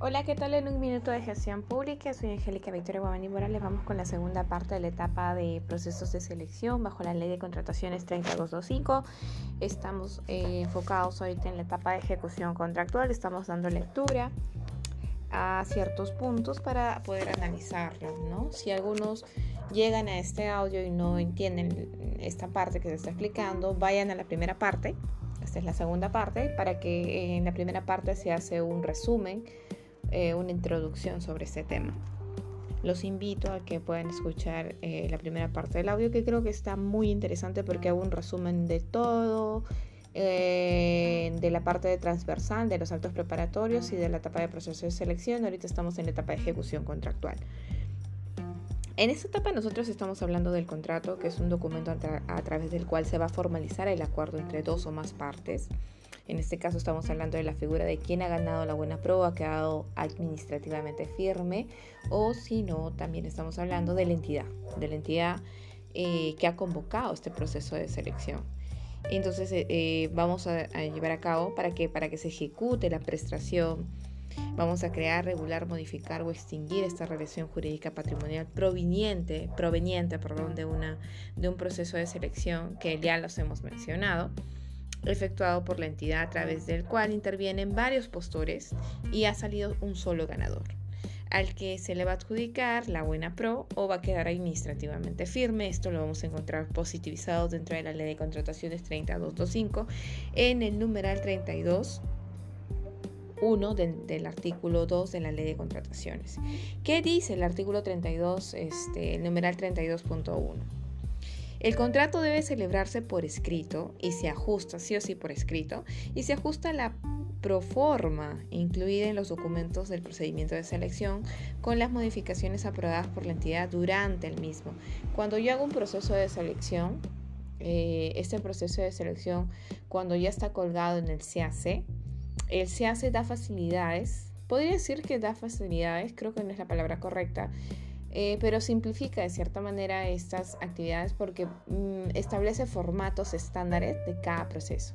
Hola, ¿qué tal? En un minuto de gestión pública, soy Angélica Victoria Guamani Morales. Vamos con la segunda parte de la etapa de procesos de selección bajo la ley de contrataciones 3225. Estamos eh, enfocados ahorita en la etapa de ejecución contractual, estamos dando lectura a ciertos puntos para poder analizarlos, ¿no? Si algunos llegan a este audio y no entienden esta parte que se está explicando, vayan a la primera parte, esta es la segunda parte, para que en la primera parte se hace un resumen eh, una introducción sobre este tema. Los invito a que puedan escuchar eh, la primera parte del audio que creo que está muy interesante porque hago un resumen de todo, eh, de la parte de transversal, de los actos preparatorios y de la etapa de proceso de selección. Ahorita estamos en la etapa de ejecución contractual. En esta etapa nosotros estamos hablando del contrato, que es un documento a través del cual se va a formalizar el acuerdo entre dos o más partes. En este caso estamos hablando de la figura de quién ha ganado la buena prueba, ha quedado administrativamente firme, o si no, también estamos hablando de la entidad, de la entidad eh, que ha convocado este proceso de selección. Entonces eh, eh, vamos a, llevar a cabo para que, para que se ejecute la prestación, vamos a crear, regular, modificar o extinguir esta relación jurídica patrimonial proveniente, proveniente perdón, de, una, de un proceso de selección que ya los hemos mencionado efectuado por la entidad a través del cual intervienen varios postores y ha salido un solo ganador, al que se le va a adjudicar la buena pro o va a quedar administrativamente firme. Esto lo vamos a encontrar positivizado dentro de la ley de contrataciones 3225 en el numeral 32 1 del artículo 2 de la ley de contrataciones. ¿Qué dice el artículo 32, este, el numeral 32.1? El contrato debe celebrarse por escrito y se ajusta, sí o sí por escrito, y se ajusta la proforma incluida en los documentos del procedimiento de selección con las modificaciones aprobadas por la entidad durante el mismo. Cuando yo hago un proceso de selección, eh, este proceso de selección, cuando ya está colgado en el CAC, el CAC da facilidades, podría decir que da facilidades, creo que no es la palabra correcta, eh, pero simplifica de cierta manera estas actividades porque mm, establece formatos estándares de cada proceso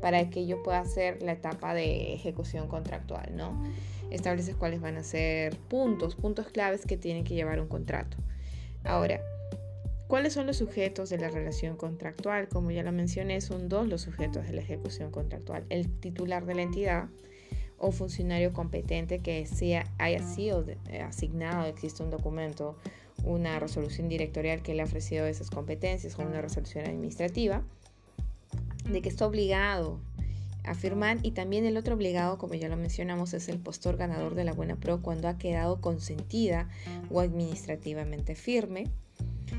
para que yo pueda hacer la etapa de ejecución contractual, ¿no? Establece cuáles van a ser puntos, puntos claves que tiene que llevar un contrato. Ahora, ¿cuáles son los sujetos de la relación contractual? Como ya lo mencioné, son dos los sujetos de la ejecución contractual. El titular de la entidad, o funcionario competente que sea, haya sido eh, asignado, existe un documento, una resolución directorial que le ha ofrecido esas competencias o una resolución administrativa, de que está obligado a firmar y también el otro obligado, como ya lo mencionamos, es el postor ganador de la buena pro cuando ha quedado consentida o administrativamente firme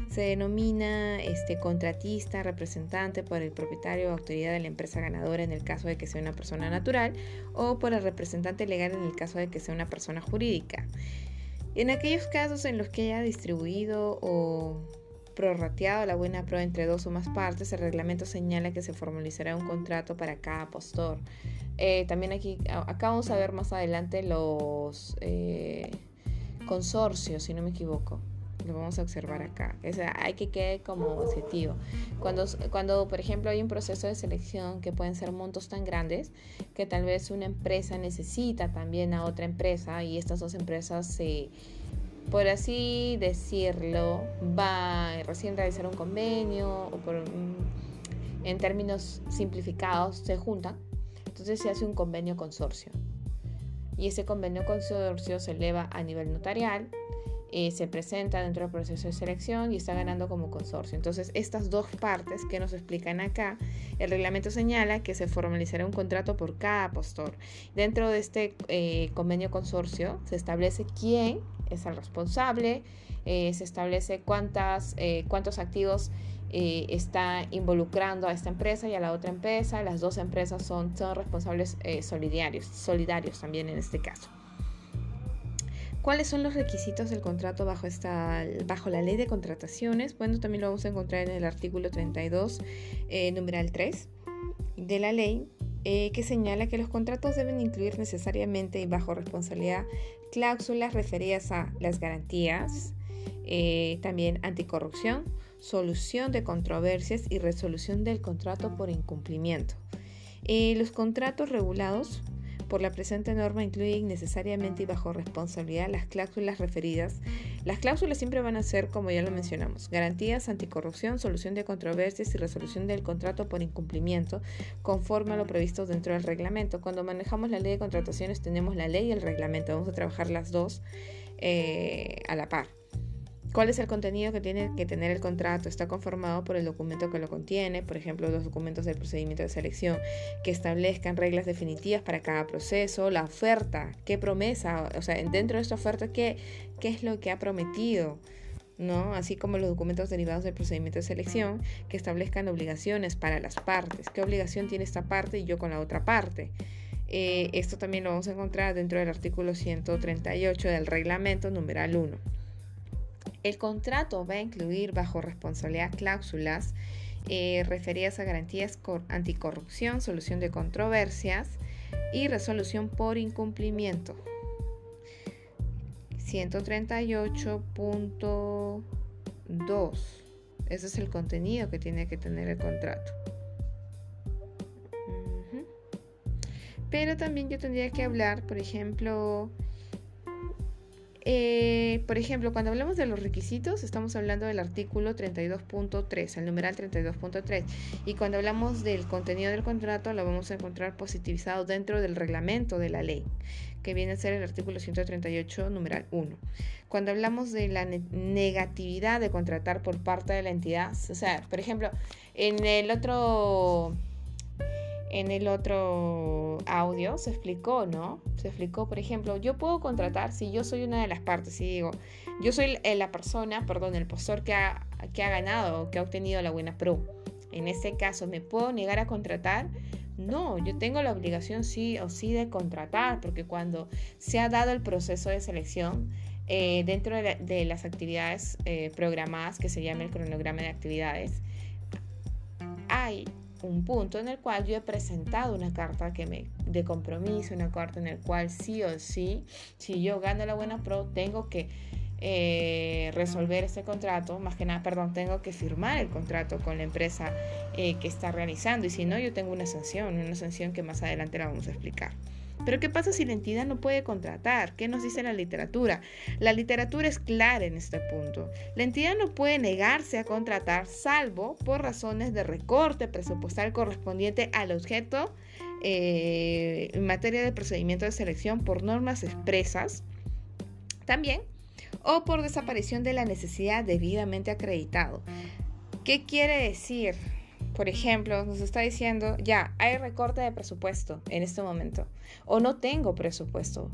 se denomina este, contratista, representante por el propietario o autoridad de la empresa ganadora en el caso de que sea una persona natural o por el representante legal en el caso de que sea una persona jurídica. En aquellos casos en los que haya distribuido o prorrateado la buena prueba entre dos o más partes, el reglamento señala que se formalizará un contrato para cada postor. Eh, también aquí, acá vamos a ver más adelante los eh, consorcios, si no me equivoco lo vamos a observar acá. O sea, hay que quede como objetivo. Cuando, cuando, por ejemplo, hay un proceso de selección que pueden ser montos tan grandes que tal vez una empresa necesita también a otra empresa y estas dos empresas se, por así decirlo, va a recién realizar un convenio o por, en términos simplificados se juntan. Entonces se hace un convenio consorcio. Y ese convenio consorcio se eleva a nivel notarial eh, se presenta dentro del proceso de selección y está ganando como consorcio. Entonces, estas dos partes que nos explican acá, el reglamento señala que se formalizará un contrato por cada postor. Dentro de este eh, convenio consorcio se establece quién es el responsable, eh, se establece cuántas, cuántos activos está involucrando a esta empresa y a la otra empresa. Las dos empresas son, son responsables solidarios, solidarios también en este caso. ¿Cuáles son los requisitos del contrato bajo, esta, bajo la ley de contrataciones? Bueno, también lo vamos a encontrar en el artículo 32, eh, numeral 3 de la ley, eh, que señala que los contratos deben incluir necesariamente y bajo responsabilidad cláusulas referidas a las garantías, eh, también anticorrupción, solución de controversias y resolución del contrato por incumplimiento. los contratos regulados por la presente norma incluye innecesariamente y bajo responsabilidad las cláusulas referidas. Las cláusulas siempre van a ser, como ya lo mencionamos, garantías anticorrupción, solución de controversias y resolución del contrato por incumplimiento, conforme a lo previsto dentro del reglamento. Cuando manejamos la ley de contrataciones tenemos la ley y el reglamento. Vamos a trabajar las dos eh, a la par. ¿Cuál es el contenido que tiene que tener el contrato? Está conformado por el documento que lo contiene, por ejemplo, los documentos del procedimiento de selección que establezcan reglas definitivas para cada proceso, la oferta, qué promesa, o sea, dentro de esta oferta, qué, qué es lo que ha prometido. ¿no? Así como los documentos derivados del procedimiento de selección que establezcan obligaciones para las partes. ¿Qué obligación tiene esta parte y yo con la otra parte? Eh, esto también lo vamos a encontrar dentro del artículo 138 del reglamento numeral 1. El contrato va a incluir bajo responsabilidad cláusulas eh, referidas a garantías anticorrupción, solución de controversias y resolución por incumplimiento. 138.2. Ese es el contenido que tiene que tener el contrato. Pero también yo tendría que hablar, por ejemplo, eh, por ejemplo, cuando hablamos de los requisitos, estamos hablando del artículo 32.3, el numeral 32.3. Y cuando hablamos del contenido del contrato, lo vamos a encontrar positivizado dentro del reglamento de la ley, que viene a ser el artículo 138, numeral 1. Cuando hablamos de la negatividad de contratar por parte de la entidad, o sea, por ejemplo, en el otro en el otro audio se explicó, ¿no? Se explicó, por ejemplo, yo puedo contratar si yo soy una de las partes y digo, yo soy la persona, perdón, el postor que ha, que ha ganado, que ha obtenido la buena pro. En ese caso, ¿me puedo negar a contratar? No, yo tengo la obligación sí o sí de contratar, porque cuando se ha dado el proceso de selección, eh, dentro de, las actividades eh, programadas, que se llama el cronograma de actividades, hay un punto en el cual yo he presentado una carta que me, de compromiso, una carta en el cual sí o sí, si yo gano la buena pro, tengo que eh, resolver ese contrato, más que nada, perdón, tengo que firmar el contrato con la empresa eh, que está realizando y si no, yo tengo una sanción, una sanción que más adelante la vamos a explicar. Pero ¿qué pasa si la entidad no puede contratar? ¿Qué nos dice la literatura? La literatura es clara en este punto. La entidad no puede negarse a contratar salvo por razones de recorte presupuestal correspondiente al objeto eh, en materia de procedimiento de selección por normas expresas. También o por desaparición de la necesidad debidamente acreditado. ¿Qué quiere decir? Por ejemplo, nos está diciendo, ya, hay recorte de presupuesto en este momento, o no tengo presupuesto.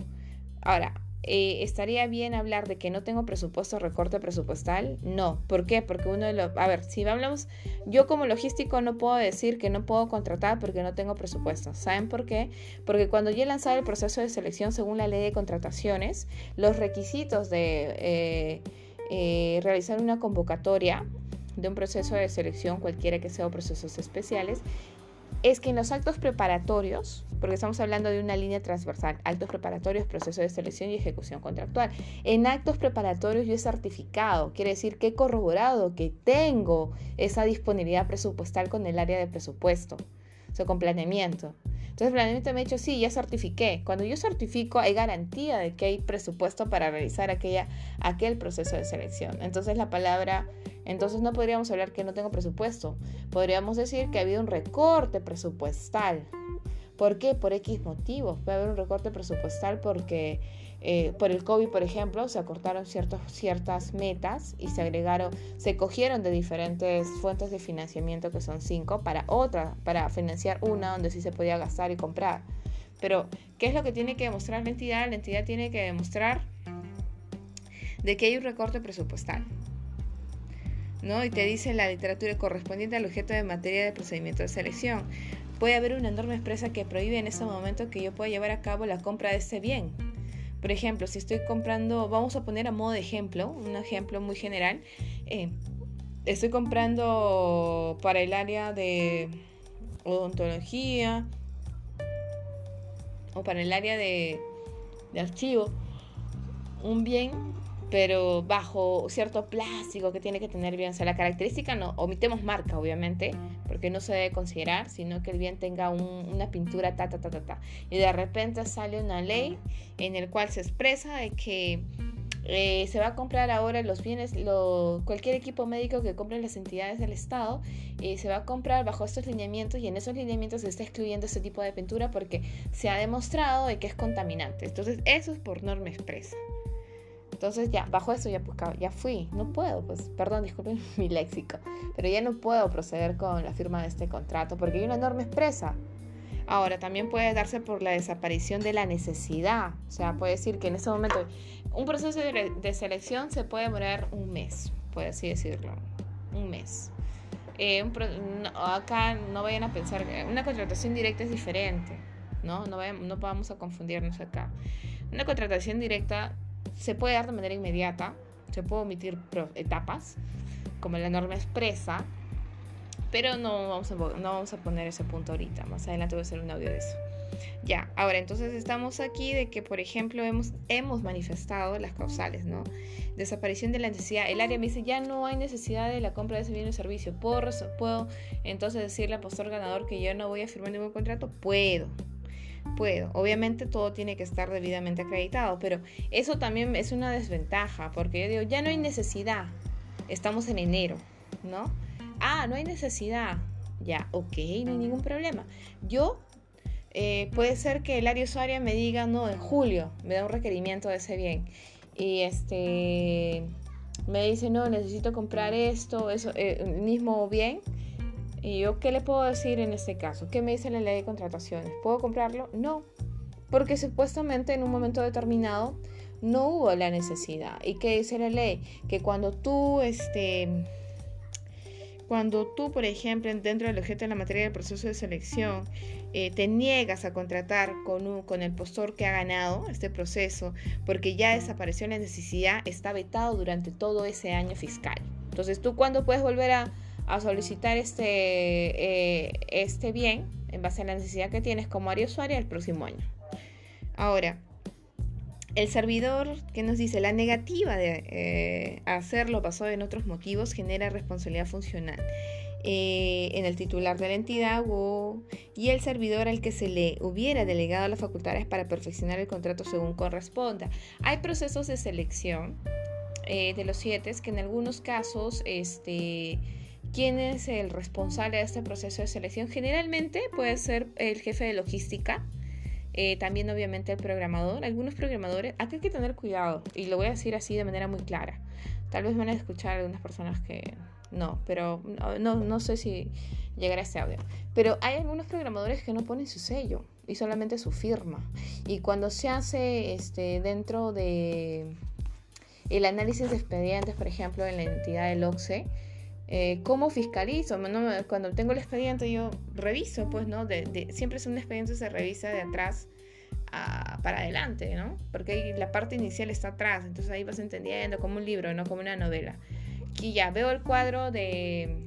Ahora, eh, ¿estaría bien hablar de que no tengo presupuesto, recorte presupuestal? No. ¿Por qué? Porque uno de los... A ver, si hablamos, yo como logístico no puedo decir que no puedo contratar porque no tengo presupuesto. ¿Saben por qué? Porque cuando yo he lanzado el proceso de selección según la ley de contrataciones, los requisitos de eh, eh, realizar una convocatoria de un proceso de selección, cualquiera que sea, o procesos especiales, es que en los actos preparatorios, porque estamos hablando de una línea transversal, actos preparatorios, proceso de selección y ejecución contractual. En actos preparatorios yo he certificado, quiere decir que he corroborado que tengo esa disponibilidad presupuestal con el área de presupuesto, o sea, con planeamiento. Entonces, planeamiento me ha dicho, sí, ya certifiqué. Cuando yo certifico, hay garantía de que hay presupuesto para realizar aquella, aquel proceso de selección. Entonces, la palabra entonces no podríamos hablar que no tengo presupuesto. Podríamos decir que ha habido un recorte presupuestal. ¿Por qué? Por X motivos. Puede haber un recorte presupuestal porque eh, por el COVID, por ejemplo, se acortaron ciertas metas y se agregaron, se cogieron de diferentes fuentes de financiamiento que son cinco para otra, para financiar una donde sí se podía gastar y comprar. Pero, ¿qué es lo que tiene que demostrar la entidad? La entidad tiene que demostrar de que hay un recorte presupuestal. ¿No? Y te dice la literatura correspondiente al objeto de materia de procedimiento de selección. Puede haber una norma expresa que prohíbe en ese momento que yo pueda llevar a cabo la compra de ese bien. Por ejemplo, si estoy comprando, vamos a poner a modo de ejemplo, un ejemplo muy general, eh, estoy comprando para el área de odontología o para el área de, de archivo un bien pero bajo cierto plástico que tiene que tener bien. O sea, la característica no, omitemos marca, obviamente, porque no se debe considerar, sino que el bien tenga una pintura ta, ta, ta, ta, ta. Y de repente sale una ley en el cual se expresa de que eh, se va a comprar ahora los bienes, lo, cualquier equipo médico que compren las entidades del Estado, eh, se va a comprar bajo estos lineamientos y en esos lineamientos se está excluyendo este tipo de pintura porque se ha demostrado de que es contaminante. Entonces, eso es por norma expresa. Entonces ya, bajo eso ya, pues, ya fui. No puedo, pues, perdón, disculpen mi léxico, pero ya no puedo proceder con la firma de este contrato porque hay una norma expresa. Ahora, también puede darse por la desaparición de la necesidad. O sea, puede decir que en ese momento un proceso de, selección se puede demorar un mes, puede así decirlo, un mes. Eh, acá no vayan a pensar, una contratación directa es diferente, ¿no? No, no vamos a confundirnos acá. Una contratación directa se puede dar de manera inmediata, se puede omitir etapas, como la norma expresa, pero no vamos, a, no vamos a poner ese punto ahorita. Más adelante voy a hacer un audio de eso. Ya, ahora entonces estamos aquí de que, por ejemplo, hemos, hemos manifestado las causales, ¿no? Desaparición de la necesidad. El área me dice, ya no hay necesidad de la compra de ese bien o servicio. ¿Puedo, ¿Puedo entonces decirle al postor ganador que yo no voy a firmar ningún contrato? Puedo puedo. Obviamente todo tiene que estar debidamente acreditado, pero eso también es una desventaja, porque yo digo, ya no hay necesidad, estamos en enero, ¿no? Ah, no hay necesidad, ya, ok, no hay ningún problema. Yo, eh, puede ser que el área usuaria me diga, no, en julio me da un requerimiento de ese bien, y este, me dice, no, necesito comprar esto, eso, eh, el mismo bien, ¿Y yo qué le puedo decir en este caso? ¿Qué me dice la ley de contrataciones? ¿Puedo comprarlo? No, porque supuestamente en un momento determinado no hubo la necesidad. ¿Y qué dice la ley? Que cuando tú, este, cuando tú, por ejemplo, dentro del objeto de la materia del proceso de selección, eh, te niegas a contratar con, con el postor que ha ganado este proceso, porque ya desapareció la necesidad, está vetado durante todo ese año fiscal. Entonces, ¿tú cuándo puedes volver a, a solicitar este, eh, este bien en base a la necesidad que tienes como área usuaria el próximo año. Ahora, el servidor que nos dice la negativa de eh, hacerlo basado en otros motivos genera responsabilidad funcional eh, en el titular de la entidad o, y el servidor al que se le hubiera delegado las facultades para perfeccionar el contrato según corresponda. Hay procesos de selección de los siete que en algunos casos este, ¿Quién es el responsable de este proceso de selección? Generalmente puede ser el jefe de logística, eh, también obviamente el programador. Algunos programadores, aquí hay que tener cuidado y lo voy a decir así de manera muy clara. Tal vez van a escuchar algunas personas que no, pero no, no sé si llegará este audio. Pero hay algunos programadores que no ponen su sello y solamente su firma. Y cuando se hace este, dentro de el análisis de expedientes, por ejemplo, en la entidad del OCSE, eh, ¿Cómo fiscalizo? cuando tengo el expediente yo reviso, pues, ¿no? De, siempre es un expediente se revisa de atrás para adelante, ¿no? Porque la parte inicial está atrás, entonces ahí vas entendiendo como un libro, no como una novela. Aquí ya veo el cuadro de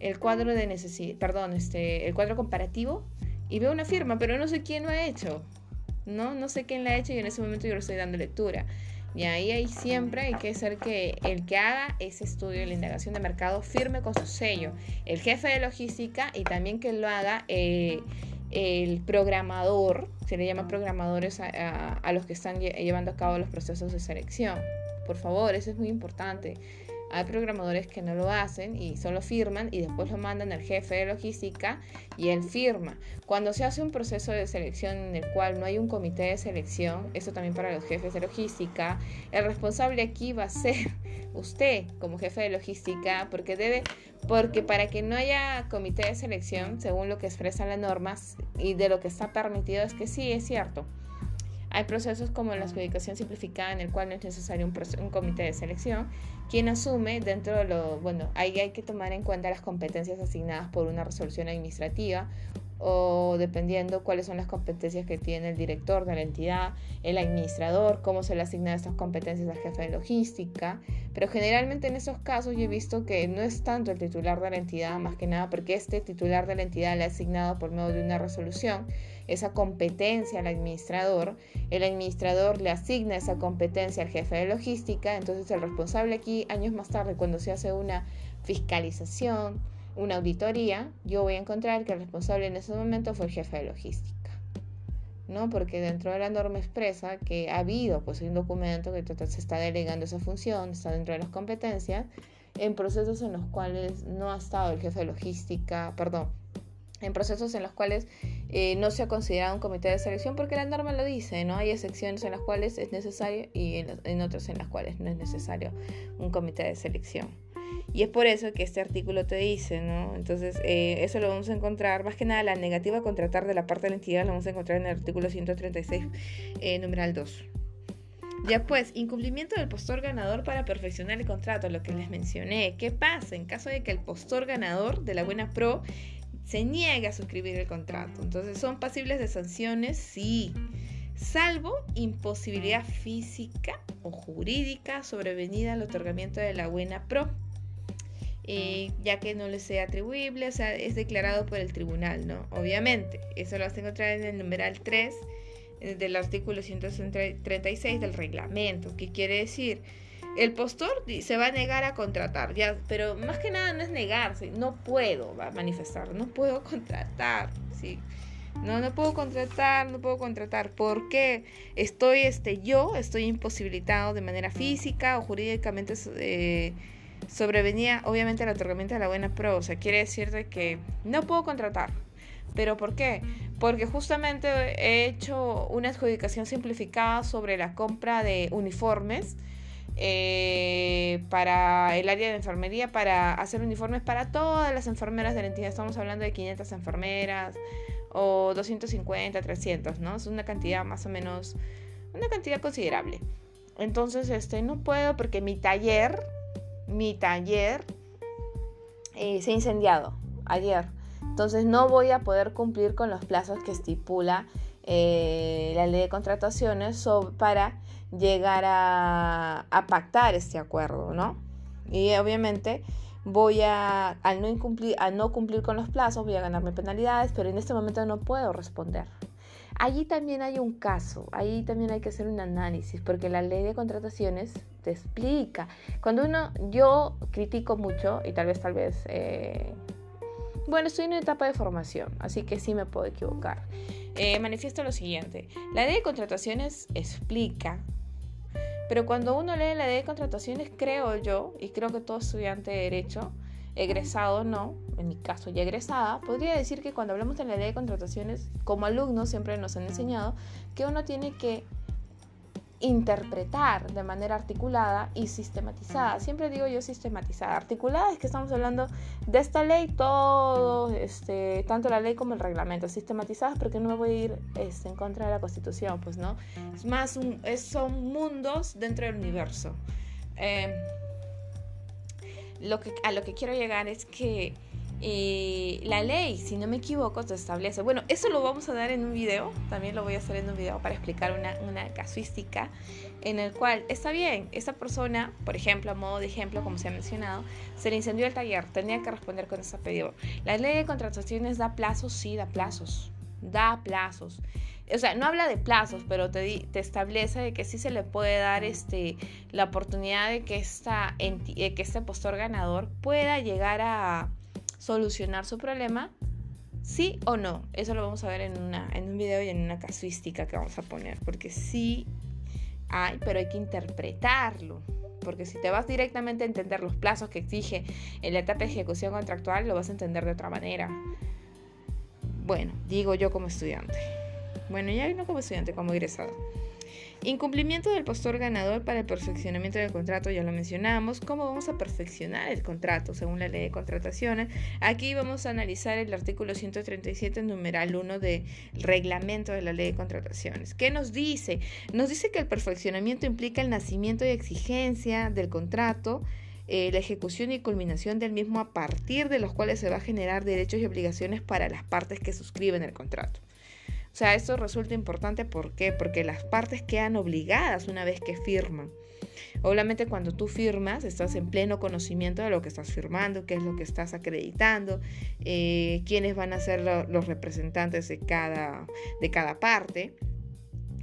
el cuadro de necesidad, perdón, este, el cuadro comparativo y veo una firma, pero no sé quién lo ha hecho, ¿no? No sé quién la ha hecho y en ese momento yo lo estoy dando lectura. Y ahí, ahí siempre hay que ser que el que haga ese estudio de la indagación de mercado firme con su sello, el jefe de logística y también que lo haga eh, el programador, se le llama programadores a los que están llevando a cabo los procesos de selección. Por favor, eso es muy importante. Hay programadores que no lo hacen y solo firman y después lo mandan al jefe de logística y él firma. Cuando se hace un proceso de selección en el cual no hay un comité de selección, eso también para los jefes de logística, el responsable aquí va a ser usted como jefe de logística porque debe porque para que no haya comité de selección, según lo que expresan las normas y de lo que está permitido es que sí es cierto hay procesos como la adjudicación simplificada en el cual no es necesario un, comité de selección, quien asume dentro de lo, bueno, ahí hay que tomar en cuenta las competencias asignadas por una resolución administrativa o dependiendo cuáles son las competencias que tiene el director de la entidad, el administrador, cómo se le asignan estas competencias al jefe de logística. Pero generalmente en esos casos yo he visto que no es tanto el titular de la entidad, más que nada porque este titular de la entidad le ha asignado por medio de una resolución esa competencia al administrador, el administrador le asigna esa competencia al jefe de logística, entonces el responsable aquí años más tarde cuando se hace una fiscalización, una auditoría, yo voy a encontrar que el responsable en ese momento fue el jefe de logística. ¿no? Porque dentro de la norma expresa que ha habido pues un documento que se está delegando esa función, está dentro de las competencias, en procesos en los cuales no ha estado el jefe de logística, perdón, en procesos en los cuales eh, no se ha considerado un comité de selección, porque la norma lo dice, ¿no? Hay excepciones en las cuales es necesario y en, en otras en las cuales no es necesario un comité de selección. Y es por eso que este artículo te dice, ¿no? Entonces, eh, eso lo vamos a encontrar, más que nada la negativa a contratar de la parte de la entidad, lo vamos a encontrar en el artículo 136, eh, numeral 2. Ya pues, incumplimiento del postor ganador para perfeccionar el contrato, lo que les mencioné. ¿Qué pasa en caso de que el postor ganador de la buena pro se niegue a suscribir el contrato? Entonces, ¿son pasibles de sanciones? Sí. Salvo imposibilidad física o jurídica sobrevenida al otorgamiento de la buena pro. Eh, ya que no le sea atribuible, o sea, es declarado por el tribunal, ¿no? Obviamente, eso lo vas a encontrar en el numeral 3 eh, del artículo 136 del reglamento, que quiere decir, el postor se va a negar a contratar, ya, pero más que nada no es negarse, no puedo va a manifestar, no puedo contratar, ¿sí? No, no puedo contratar, no puedo contratar. porque Estoy, este, yo estoy imposibilitado de manera física o jurídicamente eh, sobrevenía obviamente el otorgamiento de la buena pro. O sea, quiere decir que no puedo contratar. ¿Pero por qué? Porque justamente he hecho una adjudicación simplificada sobre la compra de uniformes eh, para el área de enfermería, para hacer uniformes para todas las enfermeras de la entidad. Estamos hablando de 500 enfermeras o 250, 300, ¿no? Es una cantidad más o menos, una cantidad considerable. Entonces, este, no puedo porque mi taller mi taller eh, se ha incendiado ayer. Entonces no voy a poder cumplir con los plazos que estipula eh, la ley de contrataciones para llegar a, pactar este acuerdo, ¿no? Y obviamente voy a, al no, incumplir, al no cumplir con los plazos, voy a ganarme penalidades, pero en este momento no puedo responder. Allí también hay un caso, ahí también hay que hacer un análisis, porque la ley de contrataciones te explica. Cuando uno, yo critico mucho y tal vez, tal vez, eh, bueno, estoy en una etapa de formación, así que sí me puedo equivocar. Eh, manifiesto lo siguiente, la ley de contrataciones explica, pero cuando uno lee la ley de contrataciones, creo yo, y creo que todo estudiante de derecho, egresado no, en mi caso ya egresada, podría decir que cuando hablamos de la ley de contrataciones, como alumnos siempre nos han enseñado que uno tiene que interpretar de manera articulada y sistematizada. Siempre digo yo sistematizada. Articulada es que estamos hablando de esta ley, todo, este, tanto la ley como el reglamento. Sistematizadas porque no me voy a ir este, en contra de la constitución, pues no. Es más, son mundos dentro del universo. Eh, lo que, a lo que quiero llegar es que eh, la ley, si no me equivoco, te establece. Bueno, eso lo vamos a dar en un video, también lo voy a hacer en un video para explicar una, una casuística en el cual está bien, esa persona, por ejemplo, a modo de ejemplo, como se ha mencionado, se le incendió el taller, tenía que responder con ese pedido. La ley de contrataciones da plazos, sí, da plazos, da plazos o sea, no habla de plazos, pero te, te establece de que sí se le puede dar este, la oportunidad de que, esta, que este postor ganador pueda llegar a solucionar su problema, sí o no. Eso lo vamos a ver en, una, en un video y en una casuística que vamos a poner, porque sí hay, pero hay que interpretarlo. Porque si te vas directamente a entender los plazos que exige en la etapa de ejecución contractual, lo vas a entender de otra manera. Bueno, digo yo como estudiante. Bueno, ya no como estudiante, como egresado. Incumplimiento del postor ganador para el perfeccionamiento del contrato, ya lo mencionamos. ¿Cómo vamos a perfeccionar el contrato según la ley de contrataciones? Aquí vamos a analizar el artículo 137, numeral 1 del reglamento de la ley de contrataciones. ¿Qué nos dice? Nos dice que el perfeccionamiento implica el nacimiento y exigencia del contrato eh, la ejecución y culminación del mismo a partir de los cuales se va a generar derechos y obligaciones para las partes que suscriben el contrato. O sea, esto resulta importante ¿por qué? porque las partes quedan obligadas una vez que firman. Obviamente cuando tú firmas estás en pleno conocimiento de lo que estás firmando, qué es lo que estás acreditando, eh, quiénes van a ser los representantes de cada, de cada parte.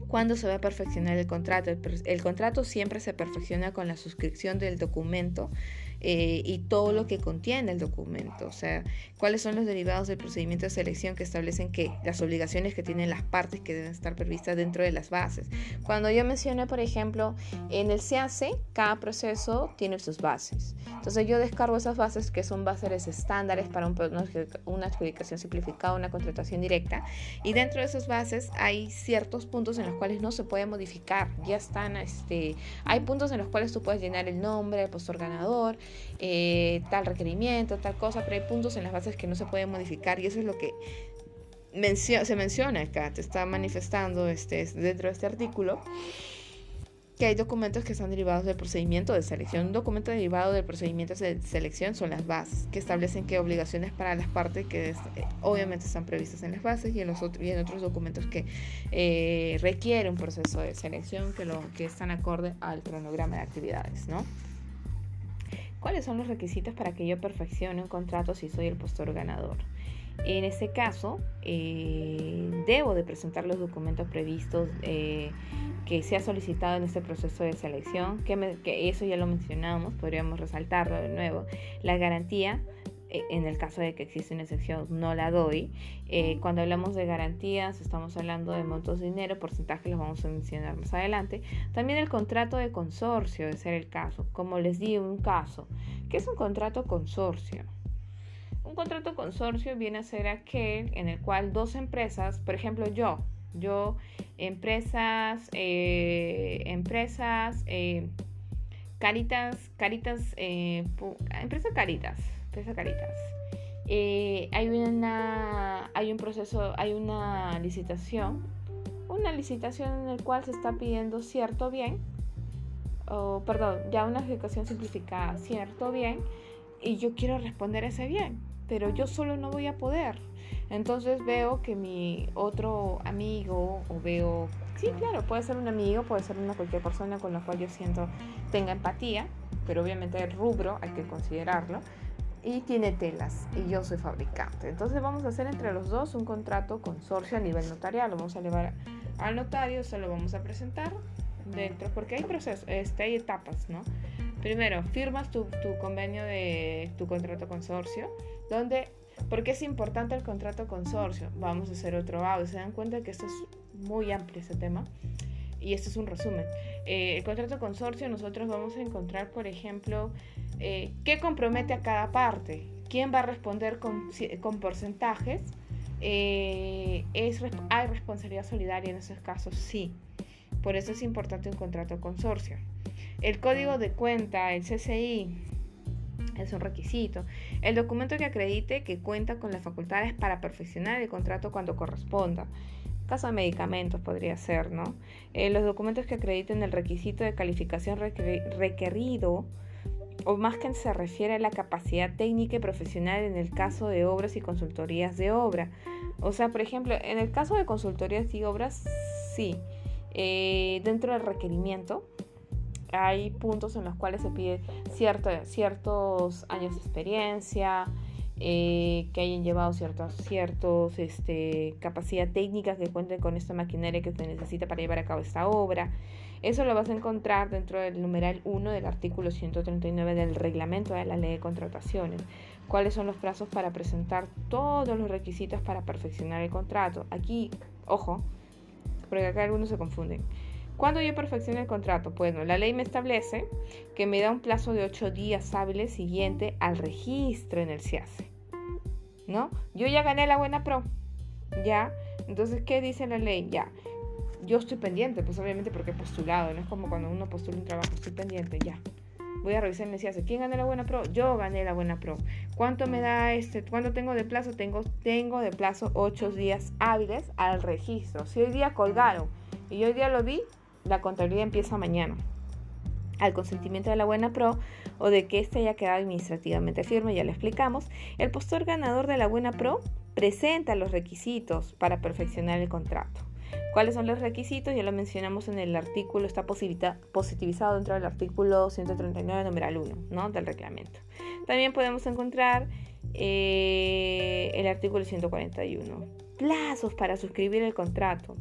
¿Cuándo se va a perfeccionar el contrato? el, contrato siempre se perfecciona con la suscripción del documento eh, y todo lo que contiene el documento. O sea, cuáles son los derivados del procedimiento de selección que establecen que las obligaciones que tienen las partes que deben estar previstas dentro de las bases. Cuando yo mencioné, por ejemplo, en el CAC, cada proceso tiene sus bases. Entonces yo descargo esas bases que son bases estándares para una adjudicación simplificada, una contratación directa. Y dentro de esas bases hay ciertos puntos en los cuales no se puede modificar. Ya están, este, hay puntos en los cuales tú puedes llenar el nombre, el postor ganador, eh, tal requerimiento, tal cosa, pero hay puntos en las bases que no se pueden modificar y eso es lo que se menciona acá, te está manifestando este, dentro de este artículo que hay documentos que están derivados del procedimiento de selección. Un documento derivado del procedimiento de selección son las bases, que establecen qué obligaciones para las partes que eh, obviamente están previstas en las bases y en, otros documentos que eh, requiere un proceso de selección que, lo, que están acorde al cronograma de actividades, ¿no? ¿Cuáles son los requisitos para que yo perfeccione un contrato si soy el postor ganador? En este caso, eh, debo de presentar los documentos previstos eh, que se ha solicitado en este proceso de selección, que, que, eso ya lo mencionamos, podríamos resaltarlo de nuevo. La garantía en el caso de que existe una excepción, no la doy. Eh, cuando hablamos de garantías, estamos hablando de montos de dinero, porcentajes los vamos a mencionar más adelante. También el contrato de consorcio, de ser el caso. Como les di un caso, ¿qué es un contrato consorcio? Un contrato consorcio viene a ser aquel en el cual dos empresas, por ejemplo yo, yo, empresas, eh, empresas, Caritas, Caritas, empresa Caritas, Empresa Caritas. Eh, hay, una, hay un proceso, hay una licitación, una licitación en la cual se está pidiendo cierto bien, o perdón, ya una ejecución simplificada, cierto bien, y yo quiero responder ese bien, pero yo solo no voy a poder. Entonces veo que mi otro amigo, o veo, sí, claro, puede ser un amigo, puede ser una cualquier persona con la cual yo siento tenga empatía, pero obviamente el rubro hay que considerarlo y tiene telas y yo soy fabricante. Entonces vamos a hacer entre los dos un contrato consorcio a nivel notarial. Lo vamos a llevar al notario, se lo vamos a presentar dentro, porque hay procesos, este, hay etapas, ¿no? Primero, firmas tu, tu convenio de tu contrato consorcio, donde, porque es importante el contrato consorcio? Vamos a hacer otro audio. Se dan cuenta que esto es muy amplio ese tema y este es un resumen. Eh, el contrato consorcio nosotros vamos a encontrar, por ejemplo, eh, qué compromete a cada parte, quién va a responder con, con porcentajes. Eh, es, ¿Hay responsabilidad solidaria en esos casos? Sí. Por eso es importante un contrato consorcio. El código de cuenta, el CCI, es un requisito. El documento que acredite que cuenta con las facultades para perfeccionar el contrato cuando corresponda caso de medicamentos podría ser, ¿no? Eh, los documentos que acrediten el requisito de calificación requerido o más que se refiere a la capacidad técnica y profesional en el caso de obras y consultorías de obra. O sea, por ejemplo, en el caso de consultorías y obras, sí, eh, dentro del requerimiento hay puntos en los cuales se pide cierto, ciertos años de experiencia, eh, que hayan llevado ciertos, ciertos este, capacidad técnica que cuenten con esta maquinaria que se necesita para llevar a cabo esta obra. Eso lo vas a encontrar dentro del numeral 1 del artículo 139 del reglamento de la ley de contrataciones. ¿Cuáles son los plazos para presentar todos los requisitos para perfeccionar el contrato? Aquí, ojo, porque acá algunos se confunden. ¿Cuándo yo perfecciono el contrato? Bueno, la ley me establece que me da un plazo de 8 días hábiles siguiente al registro en el CIACE. ¿No? Yo ya gané la buena pro. ¿Ya? Entonces, ¿qué dice la ley? Ya. Yo estoy pendiente, pues obviamente porque he postulado. No es como cuando uno postula un trabajo, estoy pendiente, ya. Voy a revisar mi CIACE. ¿Quién ganó la buena pro? Yo gané la buena pro. ¿Cuánto me da este? ¿Cuánto tengo de plazo? Tengo, tengo de plazo 8 días hábiles al registro. Si hoy día colgaron y hoy día lo vi, la contabilidad empieza mañana. al consentimiento de la buena pro o de que éste haya quedado administrativamente firme, ya lo explicamos, el postor ganador de la buena pro presenta los requisitos para perfeccionar el contrato. ¿Cuáles son los requisitos? Ya lo mencionamos en el artículo, está positivizado dentro del artículo 139, numeral 1 ¿no? del reglamento. También podemos encontrar eh, el artículo 141, plazos para suscribir el contrato.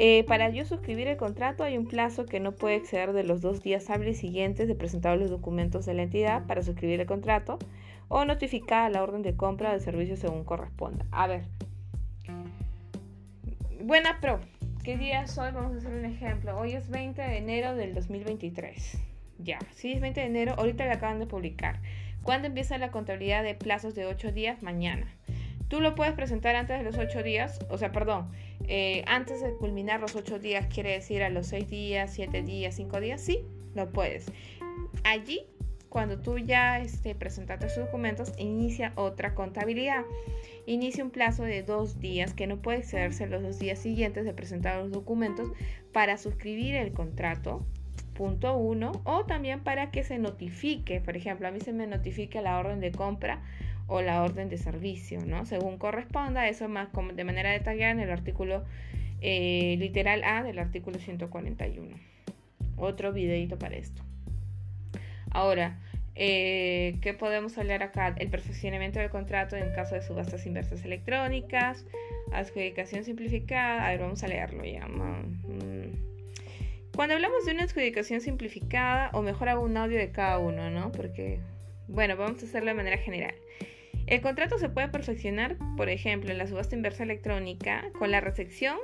Eh, para yo suscribir el contrato hay un plazo que no puede exceder de los dos días hábiles siguientes de presentar los documentos de la entidad para suscribir el contrato o notificar la orden de compra de servicio según corresponda. A ver. Buena pro. ¿Qué día es hoy? Vamos a hacer un ejemplo. Hoy es 20 de enero del 2023. Ya, sí es 20 de enero. Ahorita le acaban de publicar. ¿Cuándo empieza la contabilidad de plazos de 8 días? Mañana. Tú lo puedes presentar antes de los 8 días, o sea, perdón, eh, antes de culminar los 8 días, quiere decir a los 6 días, 7 días, 5 días, sí, lo puedes. Allí, cuando tú ya este, presentaste tus documentos, inicia otra contabilidad. Inicia un plazo de dos días que no puede excederse los dos días siguientes de presentar los documentos para suscribir el contrato punto 1 o también para que se notifique, por ejemplo, a mí se me notifique la orden de compra o la orden de servicio, ¿no? Según corresponda, eso más de manera detallada en el artículo eh, literal A del artículo 141. Otro videito para esto. Ahora, eh, ¿qué podemos hablar acá? El perfeccionamiento del contrato en caso de subastas inversas electrónicas, adjudicación simplificada. A ver, vamos a leerlo ya. Mm. Cuando hablamos de una adjudicación simplificada, o mejor hago un audio de cada uno, ¿no? Porque, bueno, vamos a hacerlo de manera general. El contrato se puede perfeccionar, por ejemplo, en la subasta inversa electrónica con la recepción.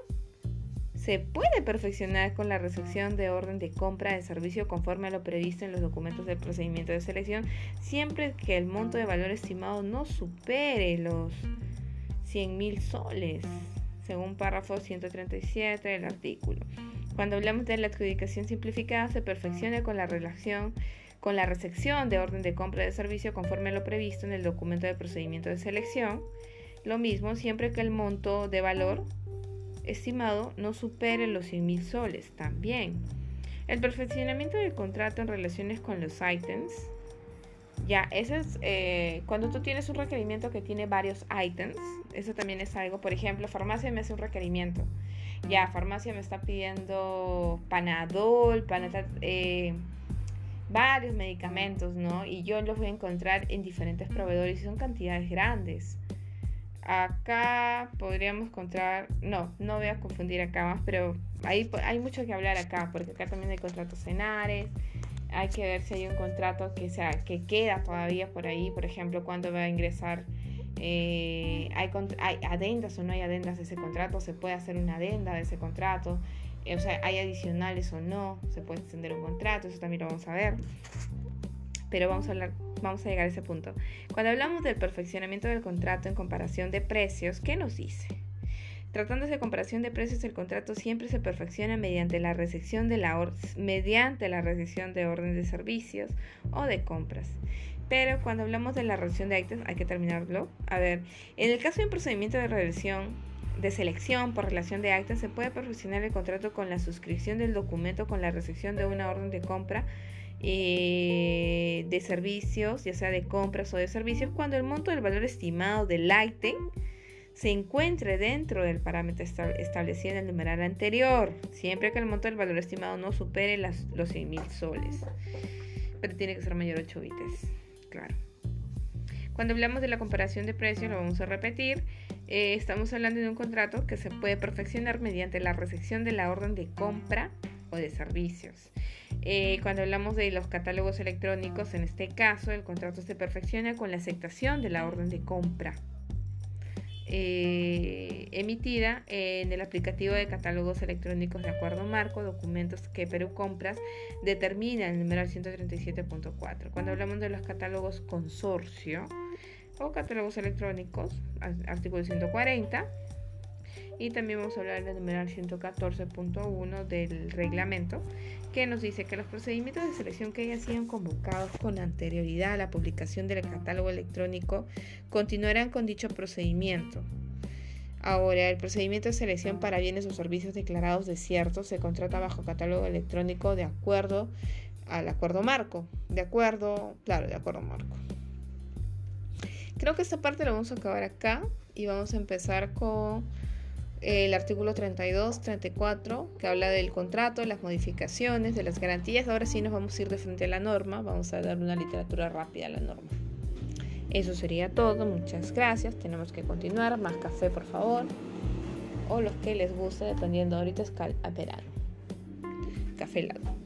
Se puede perfeccionar con la recepción de orden de compra de servicio conforme a lo previsto en los documentos del procedimiento de selección, siempre que el monto de valor estimado no supere los 100 mil soles, según párrafo 137 del artículo. Cuando hablamos de la adjudicación simplificada, se perfecciona con la relación con la recepción de orden de compra de servicio conforme a lo previsto en el documento de procedimiento de selección. Lo mismo siempre que el monto de valor estimado no supere los 100 mil soles. También el perfeccionamiento del contrato en relaciones con los ítems. Ya, eso es eh, cuando tú tienes un requerimiento que tiene varios ítems. Eso también es algo. Por ejemplo, farmacia me hace un requerimiento. Ya, farmacia me está pidiendo panadol, panadol, eh, varios medicamentos, ¿no? Y yo los voy a encontrar en diferentes proveedores y son cantidades grandes. Acá podríamos encontrar, no, no voy a confundir acá más, pero hay, hay mucho que hablar acá, porque acá también hay contratos en Ares, hay que ver si hay un contrato que, sea, que queda todavía por ahí, por ejemplo, cuándo va a ingresar, eh, hay, hay adendas o no hay adendas de ese contrato, se puede hacer una adenda de ese contrato, o sea, hay adicionales o no, se puede extender un contrato, eso también lo vamos a ver. Pero vamos a hablar, vamos a llegar a ese punto. Cuando hablamos del perfeccionamiento del contrato en comparación de precios, ¿qué nos dice? Tratándose de comparación de precios, el contrato siempre se perfecciona mediante la recepción de la mediante la recepción de órdenes de servicios o de compras. Pero cuando hablamos de la recepción de ítems, hay que terminarlo. A ver, en el caso de un procedimiento de revisión de selección por relación de actas se puede perfeccionar el contrato con la suscripción del documento con la recepción de una orden de compra eh, de servicios, ya sea de compras o de servicios, cuando el monto del valor estimado del item se encuentre dentro del parámetro establecido en el numeral anterior, siempre que el monto del valor estimado no supere las, los 100 mil soles. Pero tiene que ser mayor a 8 bits, claro. Cuando hablamos de la comparación de precios, lo vamos a repetir. Eh, estamos hablando de un contrato que se puede perfeccionar mediante la recepción de la orden de compra o de servicios. Eh, cuando hablamos de los catálogos electrónicos, en este caso, el contrato se perfecciona con la aceptación de la orden de compra. Eh, emitida en el aplicativo de catálogos electrónicos de acuerdo marco, documentos que Perú Compras determina el número 137.4. Cuando hablamos de los catálogos consorcio, o catálogos electrónicos, artículo 140. Y también vamos a hablar del numeral 114.1 del reglamento, que nos dice que los procedimientos de selección que hayan sido convocados con anterioridad a la publicación del catálogo electrónico continuarán con dicho procedimiento. Ahora, el procedimiento de selección para bienes o servicios declarados desiertos se contrata bajo catálogo electrónico de acuerdo al acuerdo marco. De acuerdo, claro, de acuerdo marco. Creo que esta parte la vamos a acabar acá y vamos a empezar con el artículo 32, 34, que habla del contrato, las modificaciones, de las garantías. Ahora sí nos vamos a ir de frente a la norma, vamos a dar una literatura rápida a la norma. Eso sería todo, muchas gracias. Tenemos que continuar. Más café, por favor. O los que les guste, dependiendo ahorita es cal a verano. Café helado.